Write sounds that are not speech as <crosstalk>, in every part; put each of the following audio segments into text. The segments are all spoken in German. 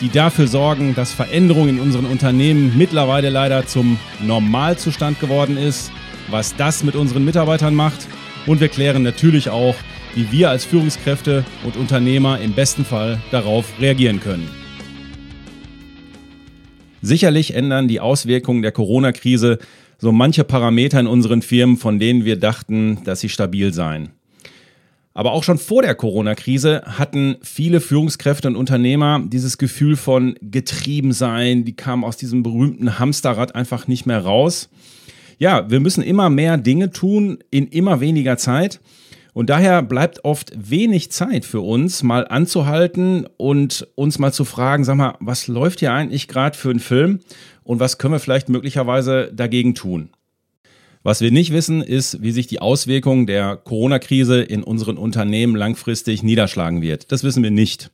die dafür sorgen, dass Veränderung in unseren Unternehmen mittlerweile leider zum Normalzustand geworden ist, was das mit unseren Mitarbeitern macht und wir klären natürlich auch, wie wir als Führungskräfte und Unternehmer im besten Fall darauf reagieren können. Sicherlich ändern die Auswirkungen der Corona-Krise so manche Parameter in unseren Firmen, von denen wir dachten, dass sie stabil seien. Aber auch schon vor der Corona-Krise hatten viele Führungskräfte und Unternehmer dieses Gefühl von getrieben sein. Die kamen aus diesem berühmten Hamsterrad einfach nicht mehr raus. Ja, wir müssen immer mehr Dinge tun in immer weniger Zeit. Und daher bleibt oft wenig Zeit für uns, mal anzuhalten und uns mal zu fragen, sag mal, was läuft hier eigentlich gerade für einen Film und was können wir vielleicht möglicherweise dagegen tun? Was wir nicht wissen, ist, wie sich die Auswirkungen der Corona-Krise in unseren Unternehmen langfristig niederschlagen wird. Das wissen wir nicht.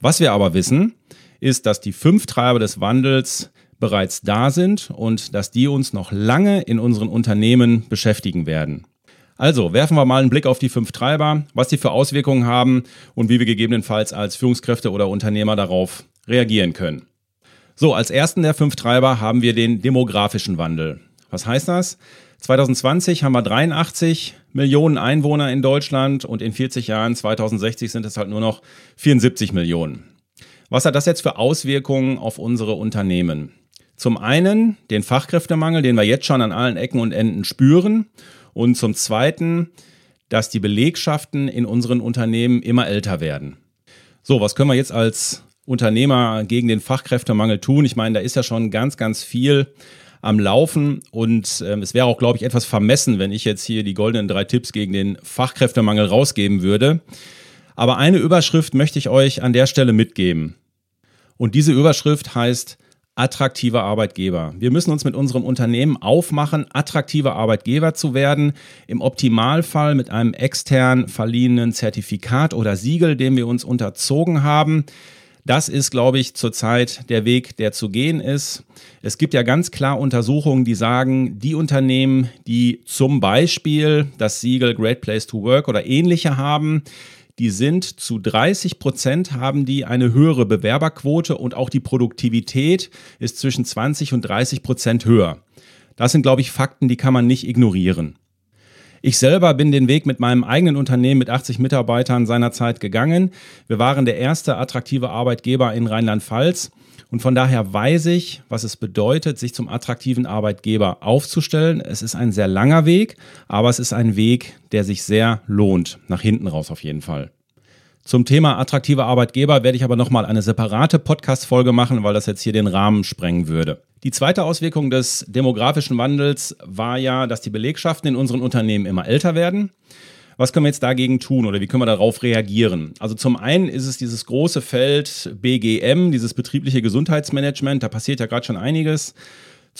Was wir aber wissen, ist, dass die fünf Treiber des Wandels bereits da sind und dass die uns noch lange in unseren Unternehmen beschäftigen werden. Also werfen wir mal einen Blick auf die fünf Treiber, was die für Auswirkungen haben und wie wir gegebenenfalls als Führungskräfte oder Unternehmer darauf reagieren können. So, als ersten der fünf Treiber haben wir den demografischen Wandel. Was heißt das? 2020 haben wir 83 Millionen Einwohner in Deutschland und in 40 Jahren, 2060, sind es halt nur noch 74 Millionen. Was hat das jetzt für Auswirkungen auf unsere Unternehmen? Zum einen den Fachkräftemangel, den wir jetzt schon an allen Ecken und Enden spüren. Und zum zweiten, dass die Belegschaften in unseren Unternehmen immer älter werden. So, was können wir jetzt als Unternehmer gegen den Fachkräftemangel tun? Ich meine, da ist ja schon ganz, ganz viel am Laufen. Und ähm, es wäre auch, glaube ich, etwas vermessen, wenn ich jetzt hier die goldenen drei Tipps gegen den Fachkräftemangel rausgeben würde. Aber eine Überschrift möchte ich euch an der Stelle mitgeben. Und diese Überschrift heißt attraktive Arbeitgeber. Wir müssen uns mit unserem Unternehmen aufmachen, attraktive Arbeitgeber zu werden. Im Optimalfall mit einem extern verliehenen Zertifikat oder Siegel, dem wir uns unterzogen haben. Das ist, glaube ich, zurzeit der Weg, der zu gehen ist. Es gibt ja ganz klar Untersuchungen, die sagen, die Unternehmen, die zum Beispiel das Siegel Great Place to Work oder ähnliche haben, die sind zu 30 Prozent haben die eine höhere Bewerberquote und auch die Produktivität ist zwischen 20 und 30 Prozent höher. Das sind, glaube ich, Fakten, die kann man nicht ignorieren. Ich selber bin den Weg mit meinem eigenen Unternehmen mit 80 Mitarbeitern seinerzeit gegangen. Wir waren der erste attraktive Arbeitgeber in Rheinland-Pfalz. Und von daher weiß ich, was es bedeutet, sich zum attraktiven Arbeitgeber aufzustellen. Es ist ein sehr langer Weg, aber es ist ein Weg, der sich sehr lohnt. Nach hinten raus auf jeden Fall. Zum Thema attraktive Arbeitgeber werde ich aber nochmal eine separate Podcast-Folge machen, weil das jetzt hier den Rahmen sprengen würde. Die zweite Auswirkung des demografischen Wandels war ja, dass die Belegschaften in unseren Unternehmen immer älter werden. Was können wir jetzt dagegen tun oder wie können wir darauf reagieren? Also zum einen ist es dieses große Feld BGM, dieses betriebliche Gesundheitsmanagement, da passiert ja gerade schon einiges.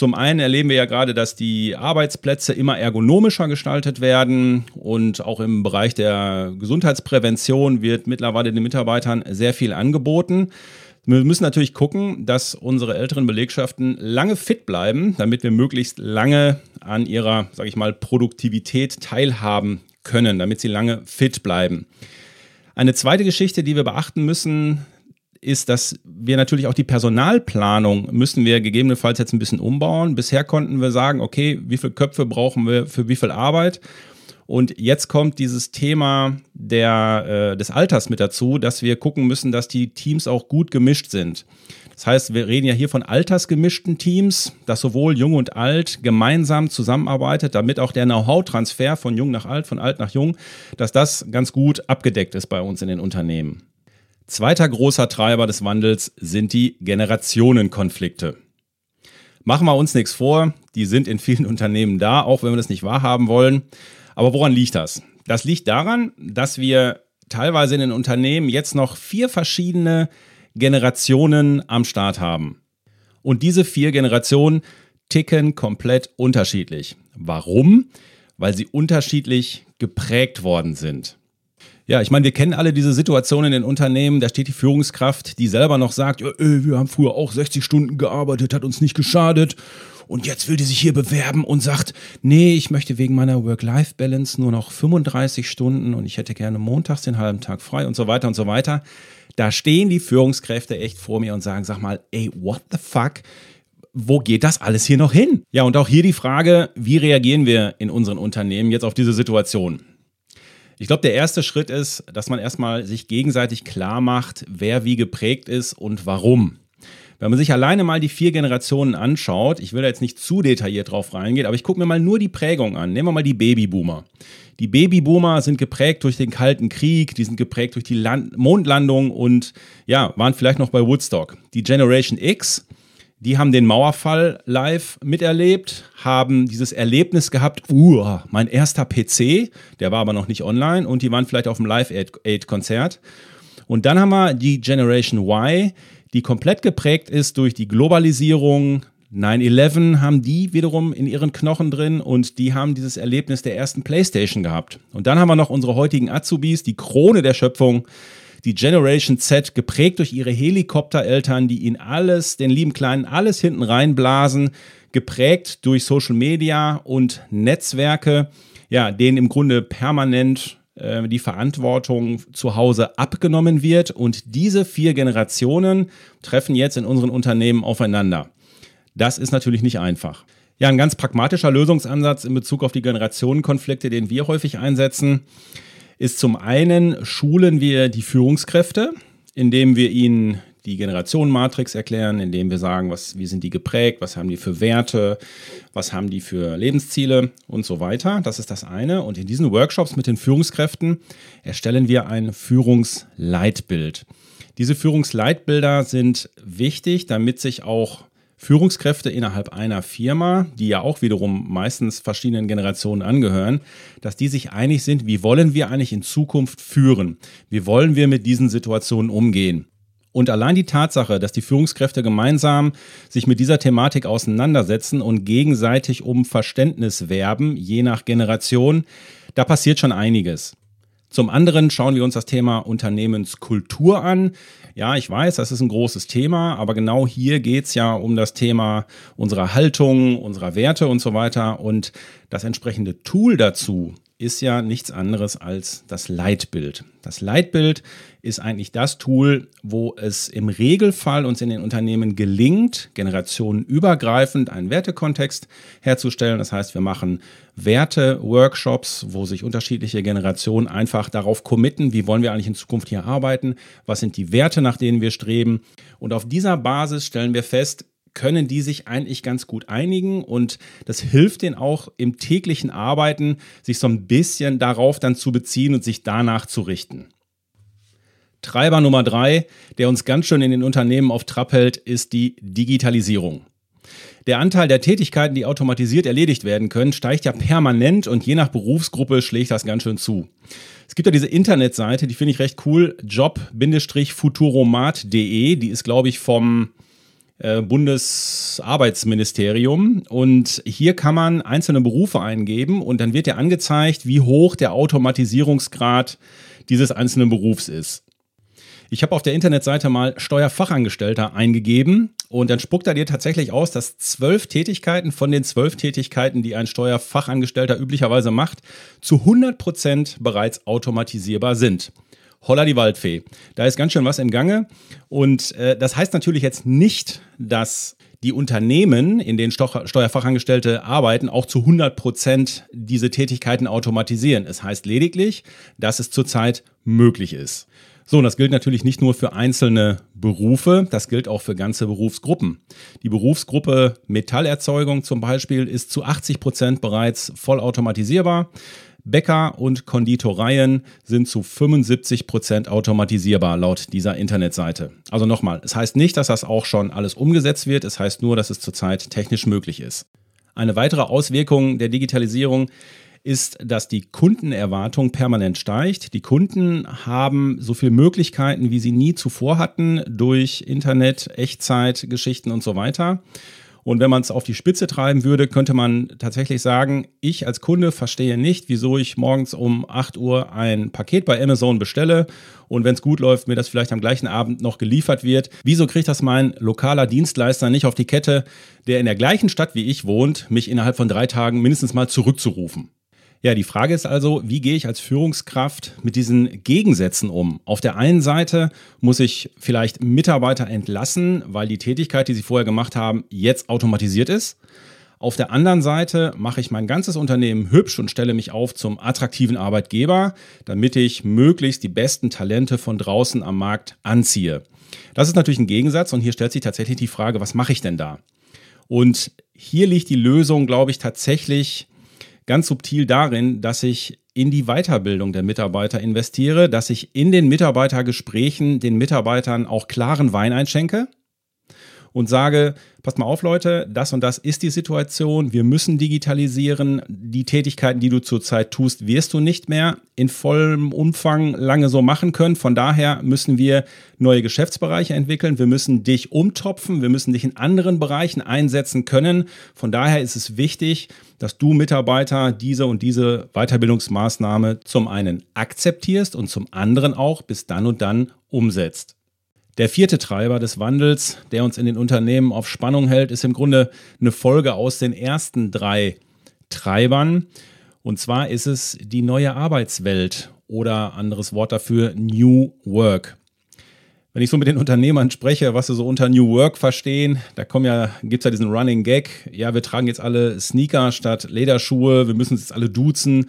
Zum einen erleben wir ja gerade, dass die Arbeitsplätze immer ergonomischer gestaltet werden und auch im Bereich der Gesundheitsprävention wird mittlerweile den Mitarbeitern sehr viel angeboten. Wir müssen natürlich gucken, dass unsere älteren Belegschaften lange fit bleiben, damit wir möglichst lange an ihrer, sage ich mal, Produktivität teilhaben können, damit sie lange fit bleiben. Eine zweite Geschichte, die wir beachten müssen, ist, dass wir natürlich auch die Personalplanung müssen wir gegebenenfalls jetzt ein bisschen umbauen. Bisher konnten wir sagen, okay, wie viele Köpfe brauchen wir für wie viel Arbeit? Und jetzt kommt dieses Thema der, äh, des Alters mit dazu, dass wir gucken müssen, dass die Teams auch gut gemischt sind. Das heißt, wir reden ja hier von altersgemischten Teams, dass sowohl jung und alt gemeinsam zusammenarbeitet, damit auch der Know-how-Transfer von jung nach alt, von alt nach jung, dass das ganz gut abgedeckt ist bei uns in den Unternehmen. Zweiter großer Treiber des Wandels sind die Generationenkonflikte. Machen wir uns nichts vor, die sind in vielen <laughs> Unternehmen da, auch wenn wir das nicht wahrhaben wollen. Aber woran liegt das? Das liegt daran, dass wir teilweise in den Unternehmen jetzt noch vier verschiedene Generationen am Start haben. Und diese vier Generationen ticken komplett unterschiedlich. Warum? Weil sie unterschiedlich geprägt worden sind. Ja, ich meine, wir kennen alle diese Situationen in Unternehmen, da steht die Führungskraft, die selber noch sagt, wir haben früher auch 60 Stunden gearbeitet, hat uns nicht geschadet. Und jetzt will die sich hier bewerben und sagt, nee, ich möchte wegen meiner Work-Life-Balance nur noch 35 Stunden und ich hätte gerne montags den halben Tag frei und so weiter und so weiter. Da stehen die Führungskräfte echt vor mir und sagen, sag mal, ey, what the fuck? wo geht das alles hier noch hin? Ja, und auch hier die Frage, wie reagieren wir in unseren Unternehmen jetzt auf diese Situation? Ich glaube, der erste Schritt ist, dass man erstmal sich gegenseitig klar macht, wer wie geprägt ist und warum. Wenn man sich alleine mal die vier Generationen anschaut, ich will da jetzt nicht zu detailliert drauf reingehen, aber ich gucke mir mal nur die Prägung an. Nehmen wir mal die Babyboomer. Die Babyboomer sind geprägt durch den Kalten Krieg, die sind geprägt durch die Land Mondlandung und ja, waren vielleicht noch bei Woodstock. Die Generation X, die haben den Mauerfall live miterlebt, haben dieses Erlebnis gehabt, uh, mein erster PC, der war aber noch nicht online und die waren vielleicht auf dem Live-Aid-Konzert. Und dann haben wir die Generation Y, die komplett geprägt ist durch die Globalisierung. 9-11 haben die wiederum in ihren Knochen drin und die haben dieses Erlebnis der ersten Playstation gehabt. Und dann haben wir noch unsere heutigen Azubis, die Krone der Schöpfung, die Generation Z, geprägt durch ihre Helikoptereltern, die ihnen alles, den lieben Kleinen, alles hinten reinblasen, geprägt durch Social Media und Netzwerke, ja, denen im Grunde permanent äh, die Verantwortung zu Hause abgenommen wird. Und diese vier Generationen treffen jetzt in unseren Unternehmen aufeinander. Das ist natürlich nicht einfach. Ja, ein ganz pragmatischer Lösungsansatz in Bezug auf die Generationenkonflikte, den wir häufig einsetzen, ist zum einen, schulen wir die Führungskräfte, indem wir ihnen die Generationenmatrix erklären, indem wir sagen, was, wie sind die geprägt, was haben die für Werte, was haben die für Lebensziele und so weiter. Das ist das eine. Und in diesen Workshops mit den Führungskräften erstellen wir ein Führungsleitbild. Diese Führungsleitbilder sind wichtig, damit sich auch Führungskräfte innerhalb einer Firma, die ja auch wiederum meistens verschiedenen Generationen angehören, dass die sich einig sind, wie wollen wir eigentlich in Zukunft führen? Wie wollen wir mit diesen Situationen umgehen? Und allein die Tatsache, dass die Führungskräfte gemeinsam sich mit dieser Thematik auseinandersetzen und gegenseitig um Verständnis werben, je nach Generation, da passiert schon einiges. Zum anderen schauen wir uns das Thema Unternehmenskultur an. Ja, ich weiß, das ist ein großes Thema, aber genau hier geht es ja um das Thema unserer Haltung, unserer Werte und so weiter. Und das entsprechende Tool dazu ist ja nichts anderes als das Leitbild. Das Leitbild ist eigentlich das Tool, wo es im Regelfall uns in den Unternehmen gelingt, generationenübergreifend einen Wertekontext herzustellen. Das heißt, wir machen Werte-Workshops, wo sich unterschiedliche Generationen einfach darauf committen, wie wollen wir eigentlich in Zukunft hier arbeiten, was sind die Werte, nach denen wir streben. Und auf dieser Basis stellen wir fest, können die sich eigentlich ganz gut einigen und das hilft denen auch im täglichen Arbeiten, sich so ein bisschen darauf dann zu beziehen und sich danach zu richten. Treiber Nummer drei, der uns ganz schön in den Unternehmen auf Trab hält, ist die Digitalisierung. Der Anteil der Tätigkeiten, die automatisiert erledigt werden können, steigt ja permanent und je nach Berufsgruppe schlägt das ganz schön zu. Es gibt ja diese Internetseite, die finde ich recht cool, job-futuromat.de, die ist glaube ich vom äh, Bundesarbeitsministerium. Und hier kann man einzelne Berufe eingeben und dann wird ja angezeigt, wie hoch der Automatisierungsgrad dieses einzelnen Berufs ist. Ich habe auf der Internetseite mal Steuerfachangestellter eingegeben und dann spuckt er dir tatsächlich aus, dass zwölf Tätigkeiten von den zwölf Tätigkeiten, die ein Steuerfachangestellter üblicherweise macht, zu 100 Prozent bereits automatisierbar sind. Holla die Waldfee. Da ist ganz schön was im Gange. Und äh, das heißt natürlich jetzt nicht, dass die Unternehmen, in denen Steuerfachangestellte arbeiten, auch zu 100 Prozent diese Tätigkeiten automatisieren. Es heißt lediglich, dass es zurzeit möglich ist. So, und das gilt natürlich nicht nur für einzelne Berufe, das gilt auch für ganze Berufsgruppen. Die Berufsgruppe Metallerzeugung zum Beispiel ist zu 80 Prozent bereits vollautomatisierbar. Bäcker und Konditoreien sind zu 75 Prozent automatisierbar laut dieser Internetseite. Also nochmal, es heißt nicht, dass das auch schon alles umgesetzt wird, es heißt nur, dass es zurzeit technisch möglich ist. Eine weitere Auswirkung der Digitalisierung ist, dass die Kundenerwartung permanent steigt. Die Kunden haben so viele Möglichkeiten, wie sie nie zuvor hatten, durch Internet, Echtzeitgeschichten und so weiter. Und wenn man es auf die Spitze treiben würde, könnte man tatsächlich sagen, ich als Kunde verstehe nicht, wieso ich morgens um 8 Uhr ein Paket bei Amazon bestelle und wenn es gut läuft, mir das vielleicht am gleichen Abend noch geliefert wird. Wieso kriegt das mein lokaler Dienstleister nicht auf die Kette, der in der gleichen Stadt wie ich wohnt, mich innerhalb von drei Tagen mindestens mal zurückzurufen? Ja, die Frage ist also, wie gehe ich als Führungskraft mit diesen Gegensätzen um? Auf der einen Seite muss ich vielleicht Mitarbeiter entlassen, weil die Tätigkeit, die sie vorher gemacht haben, jetzt automatisiert ist. Auf der anderen Seite mache ich mein ganzes Unternehmen hübsch und stelle mich auf zum attraktiven Arbeitgeber, damit ich möglichst die besten Talente von draußen am Markt anziehe. Das ist natürlich ein Gegensatz und hier stellt sich tatsächlich die Frage, was mache ich denn da? Und hier liegt die Lösung, glaube ich, tatsächlich ganz subtil darin, dass ich in die Weiterbildung der Mitarbeiter investiere, dass ich in den Mitarbeitergesprächen den Mitarbeitern auch klaren Wein einschenke und sage, passt mal auf Leute, das und das ist die Situation, wir müssen digitalisieren, die Tätigkeiten, die du zurzeit tust, wirst du nicht mehr in vollem Umfang lange so machen können. Von daher müssen wir neue Geschäftsbereiche entwickeln, wir müssen dich umtopfen, wir müssen dich in anderen Bereichen einsetzen können. Von daher ist es wichtig, dass du Mitarbeiter diese und diese Weiterbildungsmaßnahme zum einen akzeptierst und zum anderen auch bis dann und dann umsetzt. Der vierte Treiber des Wandels, der uns in den Unternehmen auf Spannung hält, ist im Grunde eine Folge aus den ersten drei Treibern. Und zwar ist es die neue Arbeitswelt oder anderes Wort dafür New Work. Wenn ich so mit den Unternehmern spreche, was sie so unter New Work verstehen, da ja, gibt es ja diesen Running Gag, ja, wir tragen jetzt alle Sneaker statt Lederschuhe, wir müssen uns jetzt alle duzen,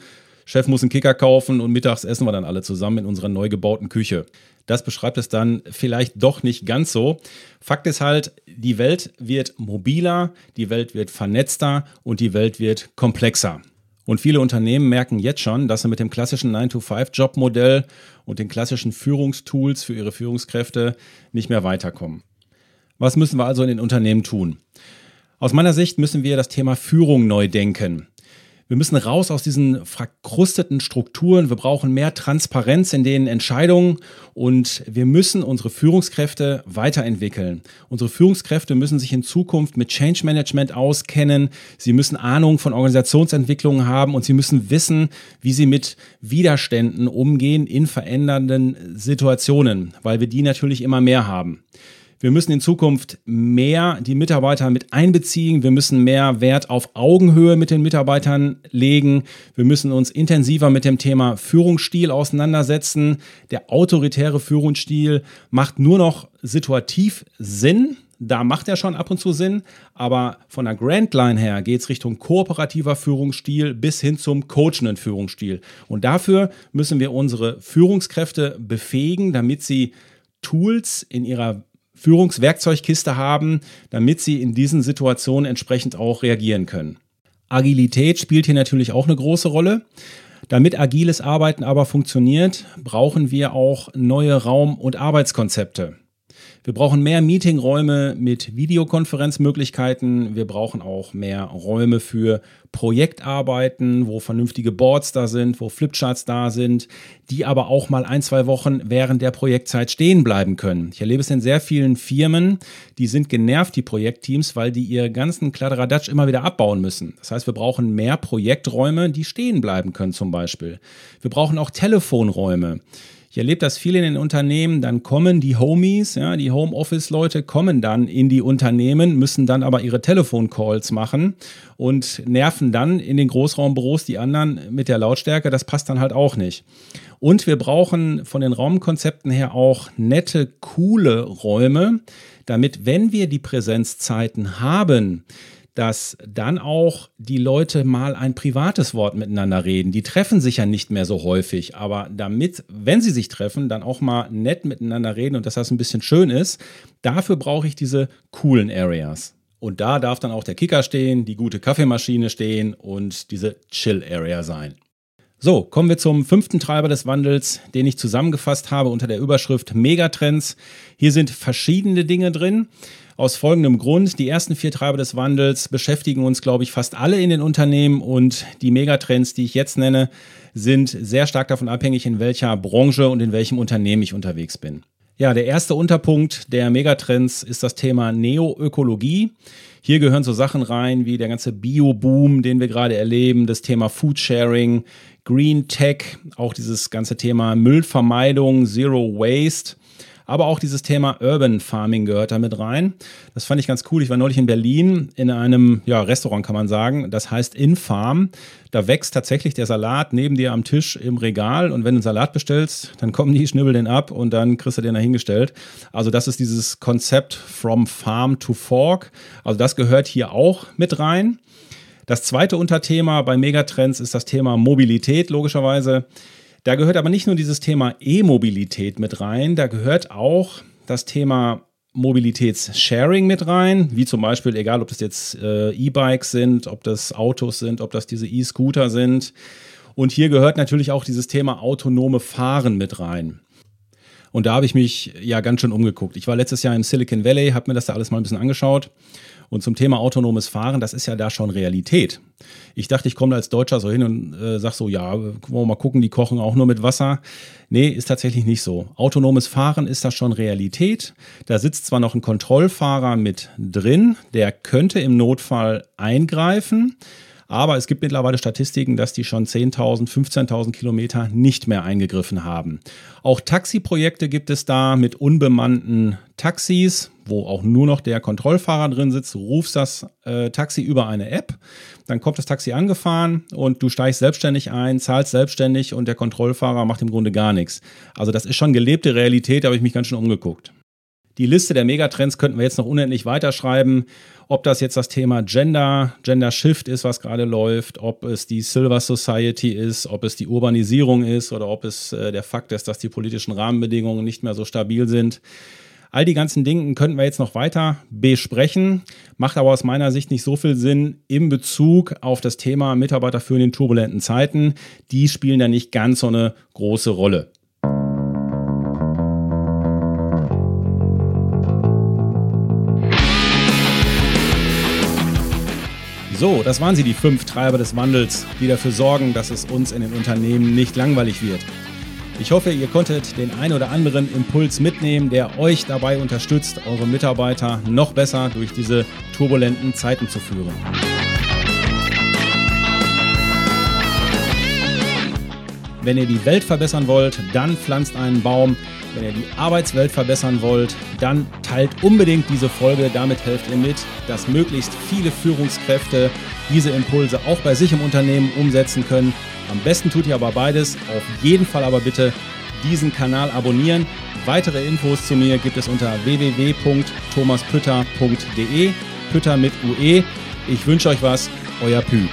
Chef muss einen Kicker kaufen und mittags essen wir dann alle zusammen in unserer neu gebauten Küche. Das beschreibt es dann vielleicht doch nicht ganz so. Fakt ist halt, die Welt wird mobiler, die Welt wird vernetzter und die Welt wird komplexer. Und viele Unternehmen merken jetzt schon, dass sie mit dem klassischen 9-to-5-Jobmodell und den klassischen Führungstools für ihre Führungskräfte nicht mehr weiterkommen. Was müssen wir also in den Unternehmen tun? Aus meiner Sicht müssen wir das Thema Führung neu denken. Wir müssen raus aus diesen verkrusteten Strukturen. Wir brauchen mehr Transparenz in den Entscheidungen und wir müssen unsere Führungskräfte weiterentwickeln. Unsere Führungskräfte müssen sich in Zukunft mit Change Management auskennen. Sie müssen Ahnung von Organisationsentwicklungen haben und sie müssen wissen, wie sie mit Widerständen umgehen in verändernden Situationen, weil wir die natürlich immer mehr haben. Wir müssen in Zukunft mehr die Mitarbeiter mit einbeziehen. Wir müssen mehr Wert auf Augenhöhe mit den Mitarbeitern legen. Wir müssen uns intensiver mit dem Thema Führungsstil auseinandersetzen. Der autoritäre Führungsstil macht nur noch situativ Sinn. Da macht er schon ab und zu Sinn, aber von der Grand Line her geht es Richtung kooperativer Führungsstil bis hin zum coachenden Führungsstil. Und dafür müssen wir unsere Führungskräfte befähigen, damit sie Tools in ihrer Führungswerkzeugkiste haben, damit sie in diesen Situationen entsprechend auch reagieren können. Agilität spielt hier natürlich auch eine große Rolle. Damit agiles Arbeiten aber funktioniert, brauchen wir auch neue Raum- und Arbeitskonzepte. Wir brauchen mehr Meetingräume mit Videokonferenzmöglichkeiten. Wir brauchen auch mehr Räume für Projektarbeiten, wo vernünftige Boards da sind, wo Flipcharts da sind, die aber auch mal ein, zwei Wochen während der Projektzeit stehen bleiben können. Ich erlebe es in sehr vielen Firmen, die sind genervt, die Projektteams, weil die ihre ganzen Kladderadatsch immer wieder abbauen müssen. Das heißt, wir brauchen mehr Projekträume, die stehen bleiben können zum Beispiel. Wir brauchen auch Telefonräume. Ich erlebe das viel in den Unternehmen, dann kommen die Homies, ja, die Homeoffice-Leute kommen dann in die Unternehmen, müssen dann aber ihre Telefoncalls machen und nerven dann in den Großraumbüros die anderen mit der Lautstärke. Das passt dann halt auch nicht. Und wir brauchen von den Raumkonzepten her auch nette, coole Räume, damit, wenn wir die Präsenzzeiten haben, dass dann auch die Leute mal ein privates Wort miteinander reden. Die treffen sich ja nicht mehr so häufig, aber damit, wenn sie sich treffen, dann auch mal nett miteinander reden und dass das ein bisschen schön ist, dafür brauche ich diese coolen Areas. Und da darf dann auch der Kicker stehen, die gute Kaffeemaschine stehen und diese Chill-Area sein. So, kommen wir zum fünften Treiber des Wandels, den ich zusammengefasst habe unter der Überschrift Megatrends. Hier sind verschiedene Dinge drin. Aus folgendem Grund. Die ersten vier Treiber des Wandels beschäftigen uns, glaube ich, fast alle in den Unternehmen und die Megatrends, die ich jetzt nenne, sind sehr stark davon abhängig, in welcher Branche und in welchem Unternehmen ich unterwegs bin. Ja, der erste Unterpunkt der Megatrends ist das Thema Neoökologie. Hier gehören so Sachen rein wie der ganze Bio-Boom, den wir gerade erleben, das Thema Foodsharing, Green Tech, auch dieses ganze Thema Müllvermeidung, Zero Waste aber auch dieses Thema Urban Farming gehört da mit rein. Das fand ich ganz cool. Ich war neulich in Berlin in einem ja, Restaurant, kann man sagen. Das heißt In Farm. Da wächst tatsächlich der Salat neben dir am Tisch im Regal. Und wenn du einen Salat bestellst, dann kommen die, schnibbeln den ab und dann kriegst du den da hingestellt. Also, das ist dieses Konzept from Farm to Fork. Also, das gehört hier auch mit rein. Das zweite Unterthema bei Megatrends ist das Thema Mobilität, logischerweise. Da gehört aber nicht nur dieses Thema E-Mobilität mit rein, da gehört auch das Thema Mobilitätssharing mit rein, wie zum Beispiel, egal ob das jetzt äh, E-Bikes sind, ob das Autos sind, ob das diese E-Scooter sind. Und hier gehört natürlich auch dieses Thema autonome Fahren mit rein. Und da habe ich mich ja ganz schön umgeguckt. Ich war letztes Jahr im Silicon Valley, habe mir das da alles mal ein bisschen angeschaut. Und zum Thema autonomes Fahren, das ist ja da schon Realität. Ich dachte, ich komme da als Deutscher so hin und äh, sag so, ja, wollen wir mal gucken, die kochen auch nur mit Wasser. Nee, ist tatsächlich nicht so. Autonomes Fahren ist da schon Realität. Da sitzt zwar noch ein Kontrollfahrer mit drin, der könnte im Notfall eingreifen. Aber es gibt mittlerweile Statistiken, dass die schon 10.000, 15.000 Kilometer nicht mehr eingegriffen haben. Auch Taxiprojekte gibt es da mit unbemannten Taxis, wo auch nur noch der Kontrollfahrer drin sitzt. Du rufst das äh, Taxi über eine App, dann kommt das Taxi angefahren und du steigst selbstständig ein, zahlst selbstständig und der Kontrollfahrer macht im Grunde gar nichts. Also das ist schon gelebte Realität, da habe ich mich ganz schön umgeguckt. Die Liste der Megatrends könnten wir jetzt noch unendlich weiterschreiben. Ob das jetzt das Thema Gender, Gender Shift ist, was gerade läuft, ob es die Silver Society ist, ob es die Urbanisierung ist oder ob es äh, der Fakt ist, dass die politischen Rahmenbedingungen nicht mehr so stabil sind. All die ganzen Dinge könnten wir jetzt noch weiter besprechen, macht aber aus meiner Sicht nicht so viel Sinn in Bezug auf das Thema Mitarbeiter für in turbulenten Zeiten. Die spielen da nicht ganz so eine große Rolle. So, das waren sie, die fünf Treiber des Wandels, die dafür sorgen, dass es uns in den Unternehmen nicht langweilig wird. Ich hoffe, ihr konntet den ein oder anderen Impuls mitnehmen, der euch dabei unterstützt, eure Mitarbeiter noch besser durch diese turbulenten Zeiten zu führen. Wenn ihr die Welt verbessern wollt, dann pflanzt einen Baum. Wenn ihr die Arbeitswelt verbessern wollt, dann teilt unbedingt diese Folge. Damit helft ihr mit, dass möglichst viele Führungskräfte diese Impulse auch bei sich im Unternehmen umsetzen können. Am besten tut ihr aber beides. Auf jeden Fall aber bitte diesen Kanal abonnieren. Weitere Infos zu mir gibt es unter www.thomaspütter.de. Pütter mit UE. Ich wünsche euch was, euer Pü.